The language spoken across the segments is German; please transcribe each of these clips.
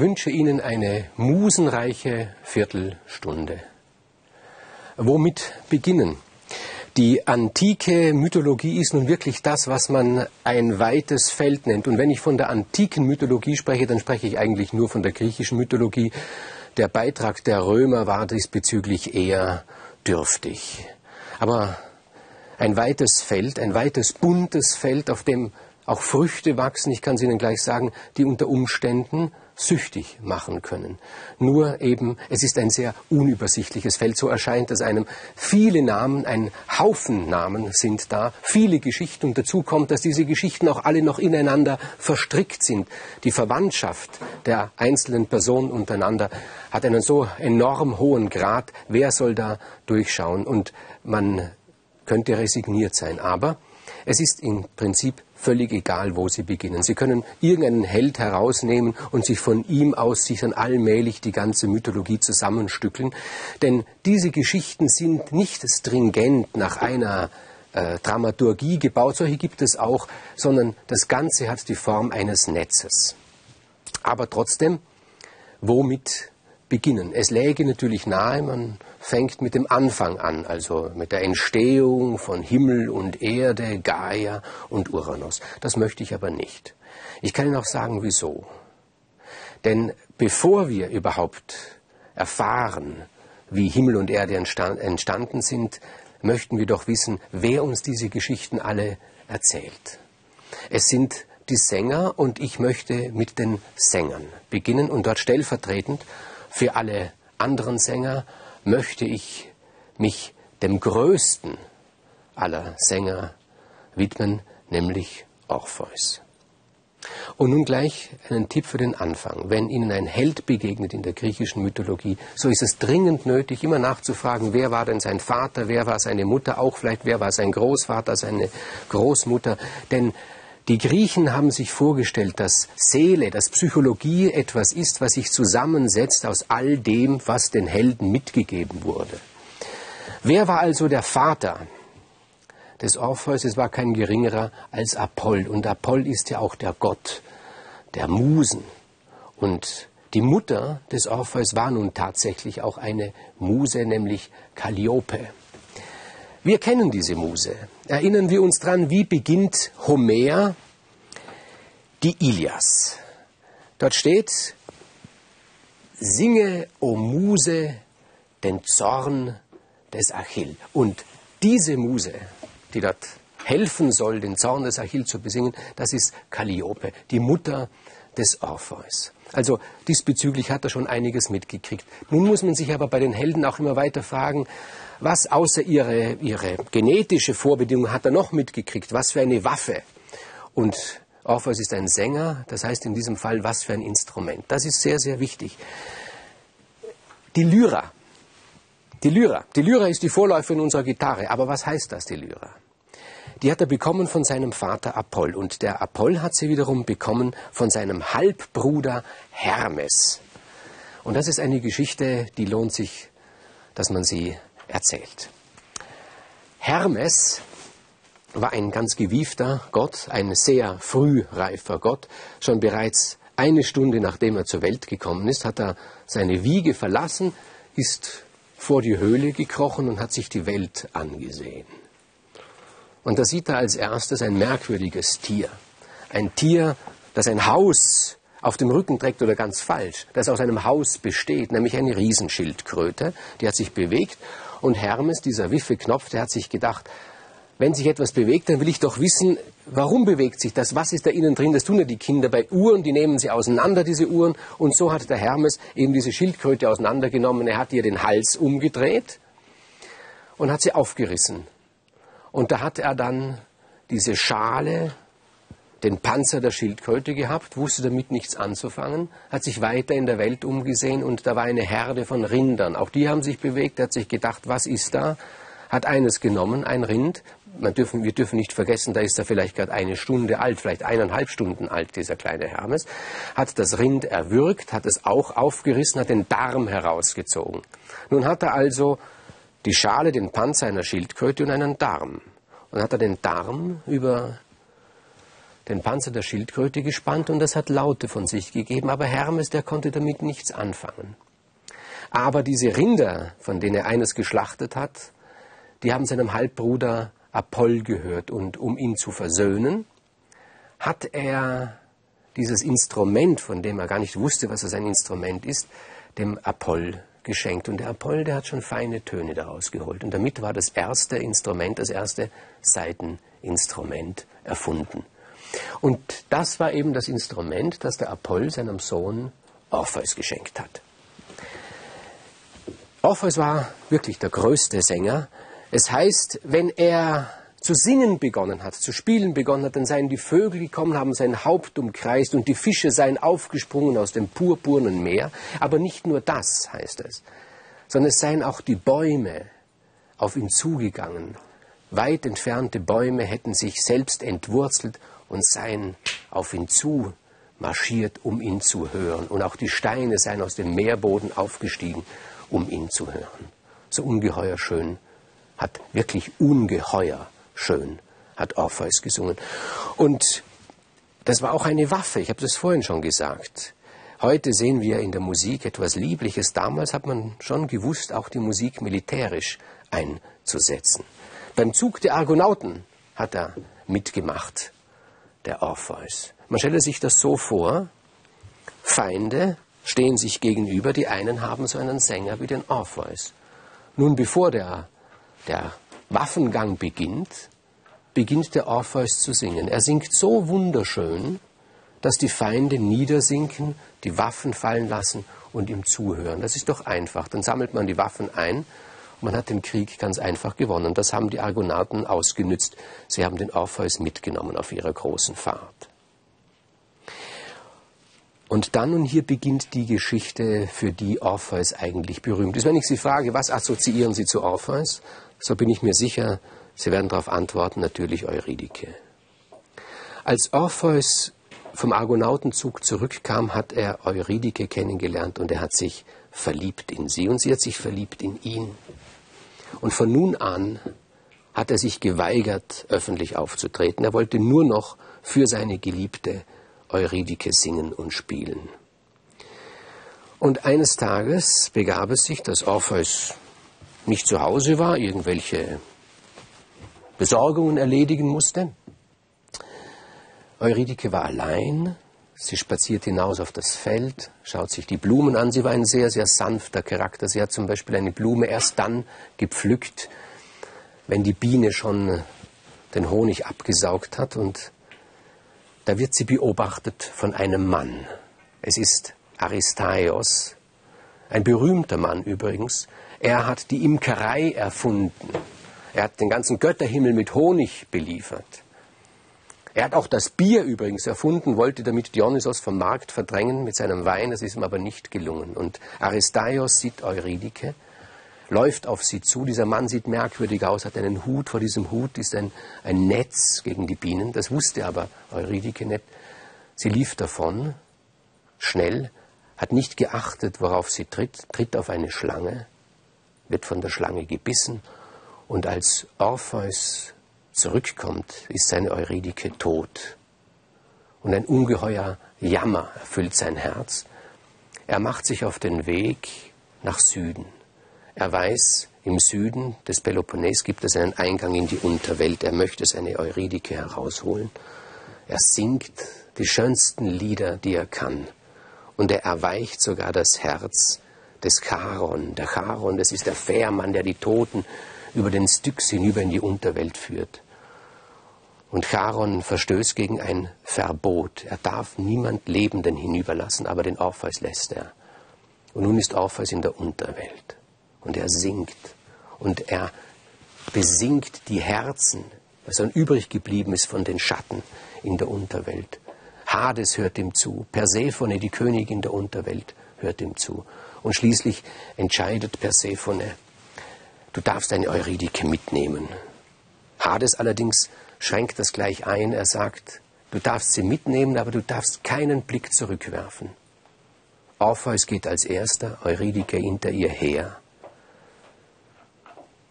Ich wünsche Ihnen eine musenreiche Viertelstunde. Womit beginnen? Die antike Mythologie ist nun wirklich das, was man ein weites Feld nennt. Und wenn ich von der antiken Mythologie spreche, dann spreche ich eigentlich nur von der griechischen Mythologie. Der Beitrag der Römer war diesbezüglich eher dürftig. Aber ein weites Feld, ein weites buntes Feld, auf dem auch Früchte wachsen, ich kann es Ihnen gleich sagen, die unter Umständen süchtig machen können. Nur eben, es ist ein sehr unübersichtliches Feld. So erscheint es einem. Viele Namen, ein Haufen Namen sind da, viele Geschichten. Und dazu kommt, dass diese Geschichten auch alle noch ineinander verstrickt sind. Die Verwandtschaft der einzelnen Personen untereinander hat einen so enorm hohen Grad. Wer soll da durchschauen? Und man könnte resigniert sein. Aber es ist im Prinzip völlig egal, wo Sie beginnen. Sie können irgendeinen Held herausnehmen und sich von ihm aus sich dann allmählich die ganze Mythologie zusammenstückeln. Denn diese Geschichten sind nicht stringent nach einer äh, Dramaturgie gebaut, solche gibt es auch, sondern das Ganze hat die Form eines Netzes. Aber trotzdem, womit beginnen? Es läge natürlich nahe, man fängt mit dem Anfang an, also mit der Entstehung von Himmel und Erde, Gaia und Uranus. Das möchte ich aber nicht. Ich kann Ihnen auch sagen, wieso. Denn bevor wir überhaupt erfahren, wie Himmel und Erde entstanden sind, möchten wir doch wissen, wer uns diese Geschichten alle erzählt. Es sind die Sänger und ich möchte mit den Sängern beginnen und dort stellvertretend für alle anderen Sänger möchte ich mich dem größten aller Sänger widmen, nämlich Orpheus. Und nun gleich einen Tipp für den Anfang. Wenn Ihnen ein Held begegnet in der griechischen Mythologie, so ist es dringend nötig, immer nachzufragen, wer war denn sein Vater, wer war seine Mutter, auch vielleicht wer war sein Großvater, seine Großmutter. Denn die Griechen haben sich vorgestellt, dass Seele, dass Psychologie etwas ist, was sich zusammensetzt aus all dem, was den Helden mitgegeben wurde. Wer war also der Vater des Orpheus? Es war kein geringerer als Apoll. Und Apoll ist ja auch der Gott der Musen. Und die Mutter des Orpheus war nun tatsächlich auch eine Muse, nämlich Calliope. Wir kennen diese Muse. Erinnern wir uns dran, wie beginnt Homer die Ilias. Dort steht, singe, o Muse, den Zorn des Achill. Und diese Muse, die dort helfen soll, den Zorn des Achill zu besingen, das ist Calliope, die Mutter des Orpheus. Also diesbezüglich hat er schon einiges mitgekriegt. Nun muss man sich aber bei den Helden auch immer weiter fragen, was außer ihre, ihre genetische Vorbedingung hat er noch mitgekriegt? Was für eine Waffe? Und Orpheus ist ein Sänger, das heißt in diesem Fall, was für ein Instrument. Das ist sehr, sehr wichtig. Die Lyra. Die Lyra. Die Lyra ist die Vorläuferin unserer Gitarre. Aber was heißt das, die Lyra? Die hat er bekommen von seinem Vater Apoll. Und der Apoll hat sie wiederum bekommen von seinem Halbbruder Hermes. Und das ist eine Geschichte, die lohnt sich, dass man sie erzählt. Hermes war ein ganz gewiefter Gott, ein sehr frühreifer Gott. Schon bereits eine Stunde nachdem er zur Welt gekommen ist, hat er seine Wiege verlassen, ist vor die Höhle gekrochen und hat sich die Welt angesehen. Und da sieht er als erstes ein merkwürdiges Tier. Ein Tier, das ein Haus auf dem Rücken trägt oder ganz falsch, das aus einem Haus besteht, nämlich eine Riesenschildkröte, die hat sich bewegt und Hermes, dieser Wiffeknopf, der hat sich gedacht, wenn sich etwas bewegt, dann will ich doch wissen, warum bewegt sich das? Was ist da innen drin? Das tun ja die Kinder bei Uhren, die nehmen sie auseinander, diese Uhren. Und so hat der Hermes eben diese Schildkröte auseinandergenommen. Er hat ihr den Hals umgedreht und hat sie aufgerissen. Und da hat er dann diese Schale, den Panzer der Schildkröte gehabt, wusste damit nichts anzufangen, hat sich weiter in der Welt umgesehen und da war eine Herde von Rindern. Auch die haben sich bewegt, hat sich gedacht, was ist da? Hat eines genommen, ein Rind. Man dürfen, wir dürfen nicht vergessen, da ist er vielleicht gerade eine Stunde alt, vielleicht eineinhalb Stunden alt, dieser kleine Hermes. Hat das Rind erwürgt, hat es auch aufgerissen, hat den Darm herausgezogen. Nun hat er also die Schale, den Panzer einer Schildkröte und einen Darm. Und hat er den Darm über den Panzer der Schildkröte gespannt und das hat Laute von sich gegeben, aber Hermes, der konnte damit nichts anfangen. Aber diese Rinder, von denen er eines geschlachtet hat, die haben seinem Halbbruder Apoll gehört und um ihn zu versöhnen, hat er dieses Instrument, von dem er gar nicht wusste, was es ein Instrument ist, dem Apoll geschenkt. Und der Apoll, der hat schon feine Töne daraus geholt. Und damit war das erste Instrument, das erste Saiteninstrument erfunden. Und das war eben das Instrument, das der Apoll seinem Sohn Orpheus geschenkt hat. Orpheus war wirklich der größte Sänger. Es heißt, wenn er zu singen begonnen hat, zu spielen begonnen hat, dann seien die Vögel gekommen, haben sein Haupt umkreist und die Fische seien aufgesprungen aus dem purpurnen Meer. Aber nicht nur das heißt es, sondern es seien auch die Bäume auf ihn zugegangen. Weit entfernte Bäume hätten sich selbst entwurzelt und seien auf ihn zu marschiert, um ihn zu hören. Und auch die Steine seien aus dem Meerboden aufgestiegen, um ihn zu hören. So ungeheuer schön, hat wirklich ungeheuer schön, hat Orpheus gesungen. Und das war auch eine Waffe, ich habe das vorhin schon gesagt. Heute sehen wir in der Musik etwas Liebliches. Damals hat man schon gewusst, auch die Musik militärisch einzusetzen. Beim Zug der Argonauten hat er mitgemacht, der Orpheus. Man stelle sich das so vor, Feinde stehen sich gegenüber, die einen haben so einen Sänger wie den Orpheus. Nun, bevor der, der Waffengang beginnt, beginnt der Orpheus zu singen. Er singt so wunderschön, dass die Feinde niedersinken, die Waffen fallen lassen und ihm zuhören. Das ist doch einfach. Dann sammelt man die Waffen ein und man hat den Krieg ganz einfach gewonnen. Das haben die Argonauten ausgenützt. Sie haben den Orpheus mitgenommen auf ihrer großen Fahrt. Und dann und hier beginnt die Geschichte, für die Orpheus eigentlich berühmt ist. Wenn ich Sie frage, was assoziieren Sie zu Orpheus, so bin ich mir sicher, Sie werden darauf antworten, natürlich Eurydike. Als Orpheus vom Argonautenzug zurückkam, hat er Eurydike kennengelernt und er hat sich verliebt in sie und sie hat sich verliebt in ihn. Und von nun an hat er sich geweigert, öffentlich aufzutreten. Er wollte nur noch für seine Geliebte Eurydike singen und spielen. Und eines Tages begab es sich, dass Orpheus nicht zu Hause war, irgendwelche Besorgungen erledigen musste. Eurydike war allein. Sie spaziert hinaus auf das Feld, schaut sich die Blumen an. Sie war ein sehr, sehr sanfter Charakter. Sie hat zum Beispiel eine Blume erst dann gepflückt, wenn die Biene schon den Honig abgesaugt hat. Und da wird sie beobachtet von einem Mann. Es ist Aristaios, ein berühmter Mann übrigens, er hat die Imkerei erfunden. Er hat den ganzen Götterhimmel mit Honig beliefert. Er hat auch das Bier übrigens erfunden, wollte damit Dionysos vom Markt verdrängen mit seinem Wein, das ist ihm aber nicht gelungen. Und Aristaios sieht Eurydike, läuft auf sie zu. Dieser Mann sieht merkwürdig aus, hat einen Hut. Vor diesem Hut ist ein, ein Netz gegen die Bienen. Das wusste aber Eurydike nicht. Sie lief davon, schnell, hat nicht geachtet, worauf sie tritt, tritt auf eine Schlange, wird von der Schlange gebissen und als Orpheus zurückkommt, ist seine Eurydike tot. Und ein ungeheuer Jammer erfüllt sein Herz. Er macht sich auf den Weg nach Süden. Er weiß, im Süden des Peloponnes gibt es einen Eingang in die Unterwelt. Er möchte seine Eurydike herausholen. Er singt die schönsten Lieder, die er kann. Und er erweicht sogar das Herz des Charon. Der Charon, das ist der Fährmann, der die Toten über den Styx hinüber in die Unterwelt führt. Und Charon verstößt gegen ein Verbot. Er darf niemand Lebenden hinüberlassen, aber den Orpheus lässt er. Und nun ist Orpheus in der Unterwelt. Und er singt. Und er besingt die Herzen, was dann übrig geblieben ist von den Schatten in der Unterwelt. Hades hört ihm zu. Persephone, die Königin der Unterwelt, hört ihm zu. Und schließlich entscheidet Persephone, du darfst deine Eurydike mitnehmen. Hades allerdings schränkt das gleich ein. Er sagt, du darfst sie mitnehmen, aber du darfst keinen Blick zurückwerfen. Orpheus geht als erster, Eurydike hinter ihr her.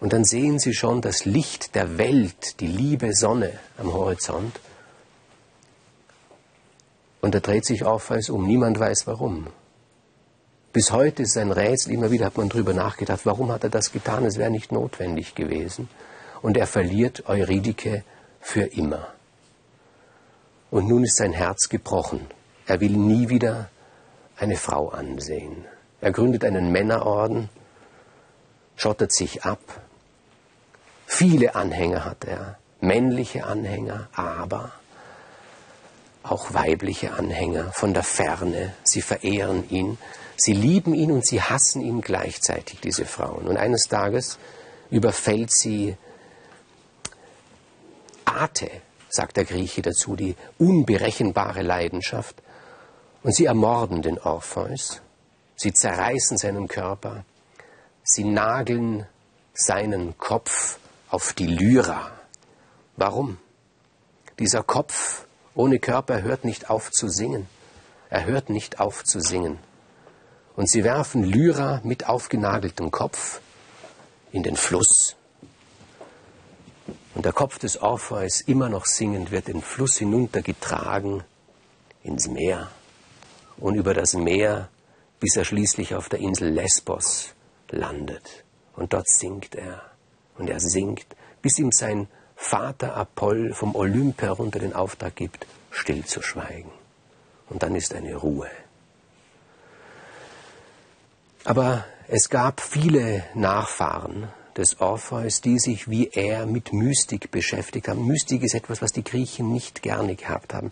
Und dann sehen sie schon das Licht der Welt, die liebe Sonne am Horizont. Und da dreht sich Orpheus um. Niemand weiß warum. Bis heute ist ein Rätsel. Immer wieder hat man darüber nachgedacht, warum hat er das getan? Es wäre nicht notwendig gewesen. Und er verliert Eurydike für immer. Und nun ist sein Herz gebrochen. Er will nie wieder eine Frau ansehen. Er gründet einen Männerorden, schottet sich ab. Viele Anhänger hat er, männliche Anhänger, aber auch weibliche Anhänger von der Ferne. Sie verehren ihn, sie lieben ihn und sie hassen ihn gleichzeitig, diese Frauen. Und eines Tages überfällt sie Ate, sagt der Grieche dazu, die unberechenbare Leidenschaft. Und sie ermorden den Orpheus, sie zerreißen seinen Körper, sie nageln seinen Kopf auf die Lyra. Warum? Dieser Kopf ohne Körper hört nicht auf zu singen. Er hört nicht auf zu singen. Und sie werfen Lyra mit aufgenageltem Kopf in den Fluss. Und der Kopf des Orpheus, immer noch singend, wird den Fluss hinuntergetragen ins Meer und über das Meer, bis er schließlich auf der Insel Lesbos landet. Und dort singt er. Und er singt, bis ihm sein Vater Apoll vom Olymp herunter den Auftrag gibt, still zu schweigen. Und dann ist eine Ruhe. Aber es gab viele Nachfahren des Orpheus, die sich wie er mit Mystik beschäftigt haben. Mystik ist etwas, was die Griechen nicht gerne gehabt haben.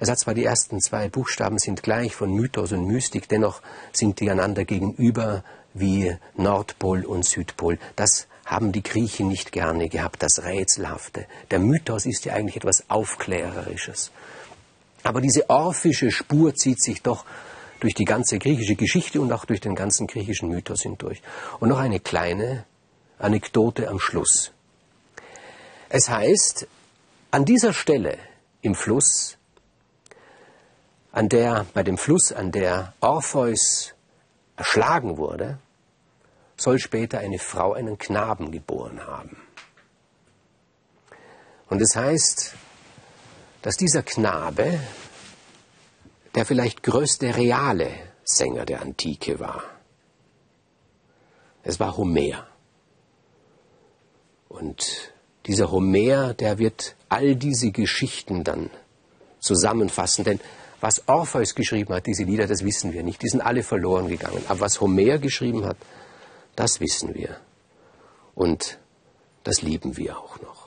Es hat zwar die ersten zwei Buchstaben sind gleich von Mythos und Mystik, dennoch sind die einander gegenüber wie Nordpol und Südpol. Das haben die Griechen nicht gerne gehabt, das Rätselhafte. Der Mythos ist ja eigentlich etwas Aufklärerisches. Aber diese orphische Spur zieht sich doch durch die ganze griechische Geschichte und auch durch den ganzen griechischen Mythos hindurch. Und noch eine kleine Anekdote am Schluss. Es heißt, an dieser Stelle im Fluss, an der, bei dem Fluss, an der Orpheus erschlagen wurde, soll später eine Frau einen Knaben geboren haben. Und es heißt, dass dieser Knabe der vielleicht größte reale Sänger der Antike war. Es war Homer. Und dieser Homer, der wird all diese Geschichten dann zusammenfassen, denn was Orpheus geschrieben hat, diese Lieder, das wissen wir nicht, die sind alle verloren gegangen. Aber was Homer geschrieben hat, das wissen wir. Und das lieben wir auch noch.